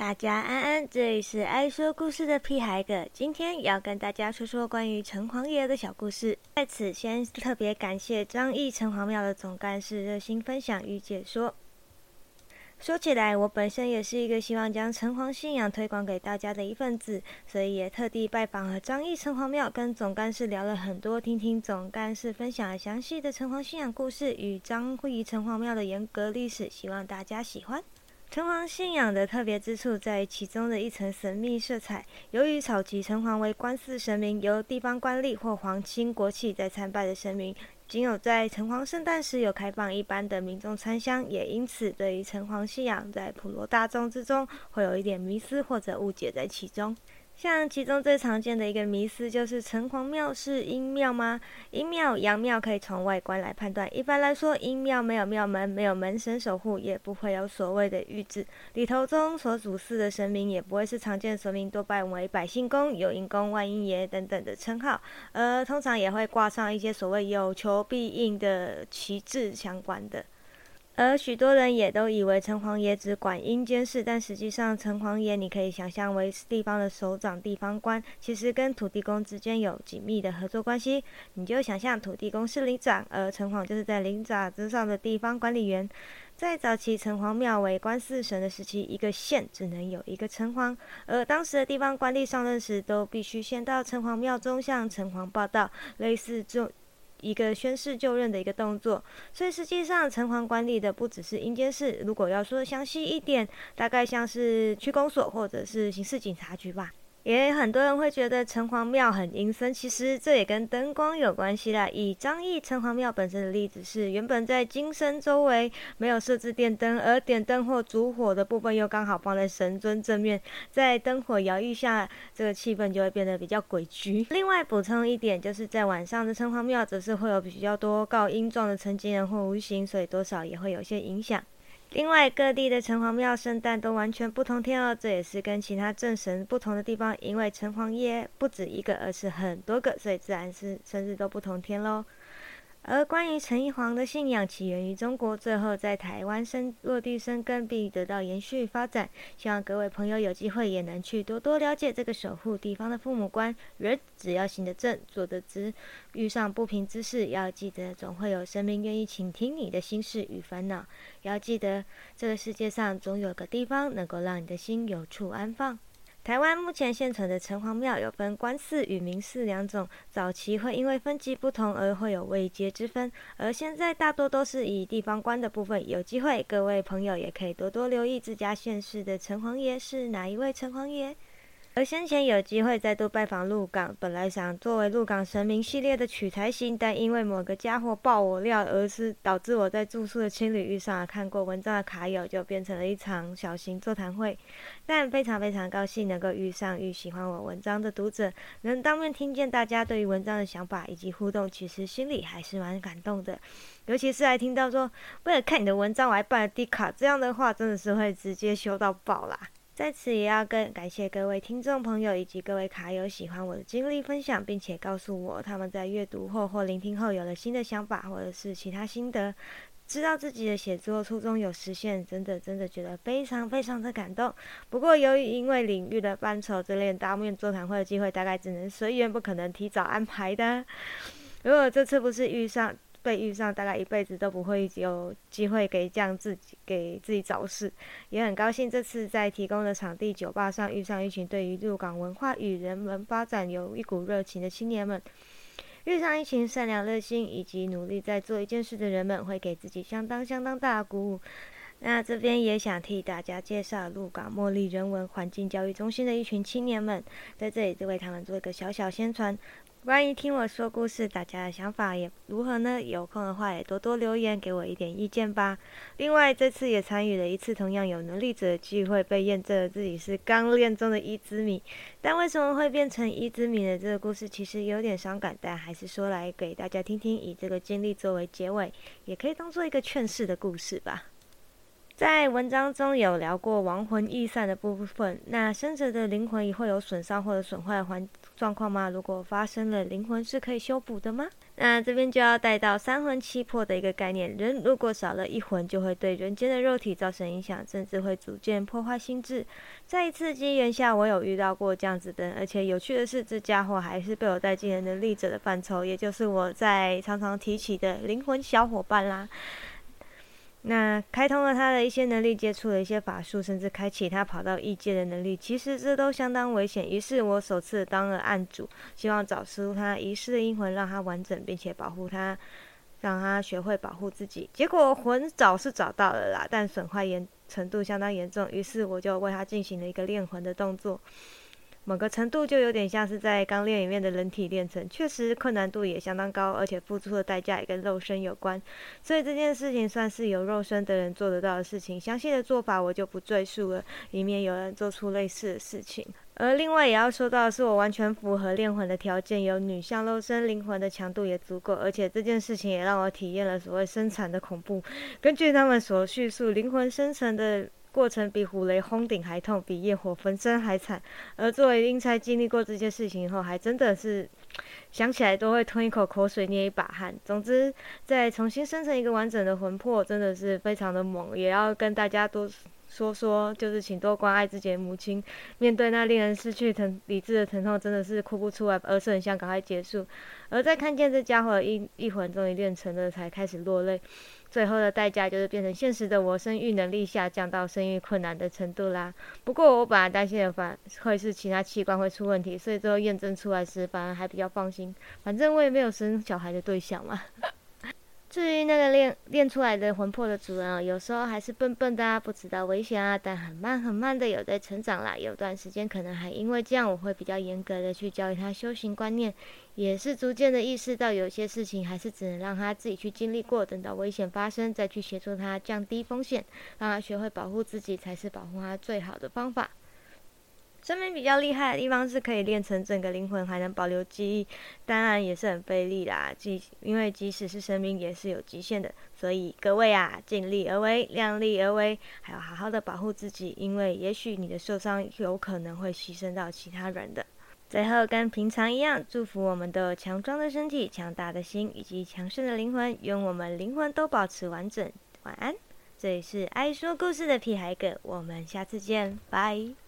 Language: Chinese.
大家安安，这里是爱说故事的屁孩哥，今天要跟大家说说关于城隍爷的小故事。在此，先特别感谢张义城隍庙的总干事热心分享与解说。说起来，我本身也是一个希望将城隍信仰推广给大家的一份子，所以也特地拜访了张义城隍庙，跟总干事聊了很多，听听总干事分享了详细的城隍信仰故事与张惠仪城隍庙的严格历史，希望大家喜欢。城隍信仰的特别之处在于其中的一层神秘色彩。由于草旗城隍为官祀神明，由地方官吏或皇亲国戚在参拜的神明，仅有在城隍圣诞时有开放一般的民众参香，也因此对于城隍信仰在普罗大众之中会有一点迷思或者误解在其中。像其中最常见的一个迷思就是城隍庙是阴庙吗？阴庙、阳庙可以从外观来判断。一般来说，阴庙没有庙门，没有门神守护，也不会有所谓的御制，里头中所主祀的神明也不会是常见的神明，多半为百姓公、有阴公、万阴爷等等的称号，而通常也会挂上一些所谓有求必应的旗帜相关的。而许多人也都以为城隍爷只管阴间事，但实际上城隍爷你可以想象为地方的首长、地方官，其实跟土地公之间有紧密的合作关系。你就想象土地公是领长，而城隍就是在灵长之上的地方管理员。在早期城隍庙为官祀神的时期，一个县只能有一个城隍，而当时的地方官吏上任时，都必须先到城隍庙中向城隍报道，类似这。一个宣誓就任的一个动作，所以实际上城隍管理的不只是阴间事。如果要说详细一点，大概像是区公所或者是刑事警察局吧。也很多人会觉得城隍庙很阴森，其实这也跟灯光有关系啦。以张毅城隍庙本身的例子是，原本在金身周围没有设置电灯，而点灯或烛火的部分又刚好放在神尊正面，在灯火摇曳下，这个气氛就会变得比较诡谲。另外补充一点，就是在晚上的城隍庙则是会有比较多告阴状的成精人或无形，所以多少也会有些影响。另外，各地的城隍庙圣诞都完全不同天哦，这也是跟其他正神不同的地方。因为城隍爷不止一个，而是很多个，所以自然是生日都不同天喽。而关于城隍的信仰起源于中国，最后在台湾生落地生根，并得到延续发展。希望各位朋友有机会也能去多多了解这个守护地方的父母官。人只要行得正，坐得直，遇上不平之事，要记得总会有神明愿意倾听你的心事与烦恼。要记得这个世界上总有个地方能够让你的心有处安放。台湾目前现存的城隍庙有分官寺与民寺两种，早期会因为分级不同而会有位阶之分，而现在大多都是以地方官的部分。有机会，各位朋友也可以多多留意自家县市的城隍爷是哪一位城隍爷。而先前有机会再度拜访鹿港，本来想作为鹿港神明系列的取材型，但因为某个家伙爆我料，而是导致我在住宿的青旅遇上看过文章的卡友，就变成了一场小型座谈会。但非常非常高兴能够遇上与喜欢我文章的读者，能当面听见大家对于文章的想法以及互动，其实心里还是蛮感动的。尤其是还听到说为了看你的文章我还办了低卡，这样的话真的是会直接修到爆啦。在此也要跟感谢各位听众朋友以及各位卡友喜欢我的经历分享，并且告诉我他们在阅读后或聆听后有了新的想法或者是其他心得，知道自己的写作初衷有实现，真的真的觉得非常非常的感动。不过由于因为领域的范畴，这类当面座谈会的机会大概只能随缘，不可能提早安排的。如果这次不是遇上。被遇上，大概一辈子都不会有机会给这样自己给自己找事，也很高兴这次在提供的场地酒吧上遇上一群对于入港文化与人文发展有一股热情的青年们，遇上一群善良热心以及努力在做一件事的人们，会给自己相当相当大的鼓舞。那这边也想替大家介绍鹿港茉莉人文环境教育中心的一群青年们，在这里就为他们做一个小小宣传。关于听我说故事，大家的想法也如何呢？有空的话也多多留言给我一点意见吧。另外，这次也参与了一次同样有能力者的聚会，被验证了自己是刚练中的一之米。但为什么会变成一之米的这个故事，其实有点伤感，但还是说来给大家听听，以这个经历作为结尾，也可以当做一个劝世的故事吧。在文章中有聊过亡魂易散的部分，那生者的灵魂也会有损伤或者损坏环状况吗？如果发生了，灵魂是可以修补的吗？那这边就要带到三魂七魄的一个概念，人如果少了一魂，就会对人间的肉体造成影响，甚至会逐渐破坏心智。在一次机缘下，我有遇到过这样子的，而且有趣的是，这家伙还是被我带进了能力者的范畴，也就是我在常常提起的灵魂小伙伴啦。那开通了他的一些能力，接触了一些法术，甚至开启他跑到异界的能力，其实这都相当危险。于是我首次当了案主，希望找出他遗失的阴魂，让他完整，并且保护他，让他学会保护自己。结果魂早是找到了啦，但损坏严程度相当严重，于是我就为他进行了一个炼魂的动作。某个程度就有点像是在钢炼里面的人体炼成，确实困难度也相当高，而且付出的代价也跟肉身有关，所以这件事情算是有肉身的人做得到的事情。详细的做法我就不赘述了，以免有人做出类似的事情。而另外也要说到的，是我完全符合炼魂的条件，有女相肉身，灵魂的强度也足够，而且这件事情也让我体验了所谓生产的恐怖。根据他们所叙述，灵魂生成的。过程比虎雷轰顶还痛，比焰火焚身还惨。而作为英才经历过这些事情后，还真的是想起来都会吞一口口水，捏一把汗。总之，再重新生成一个完整的魂魄，真的是非常的猛。也要跟大家多说说，就是请多关爱自己的母亲。面对那令人失去疼理智的疼痛，真的是哭不出来，而是很想赶快结束。而在看见这家伙一一魂终于练成了，才开始落泪。最后的代价就是变成现实的我生育能力下降到生育困难的程度啦。不过我本来担心的反会是其他器官会出问题，所以最后验证出来时反而还比较放心。反正我也没有生小孩的对象嘛。至于那个练练出来的魂魄的主人啊，有时候还是笨笨的啊，不知道危险啊，但很慢很慢的有在成长啦。有段时间可能还因为这样，我会比较严格的去教育他修行观念，也是逐渐的意识到有些事情还是只能让他自己去经历过，等到危险发生再去协助他降低风险，让他学会保护自己才是保护他最好的方法。生命比较厉害的地方是可以练成整个灵魂，还能保留记忆，当然也是很费力啦。即因为即使是生命也是有极限的，所以各位啊，尽力而为，量力而为，还要好好的保护自己，因为也许你的受伤有可能会牺牲到其他人的。最后跟平常一样，祝福我们的强壮的身体、强大的心以及强盛的灵魂，愿我们灵魂都保持完整。晚安，这里是爱说故事的屁孩哥，我们下次见，拜。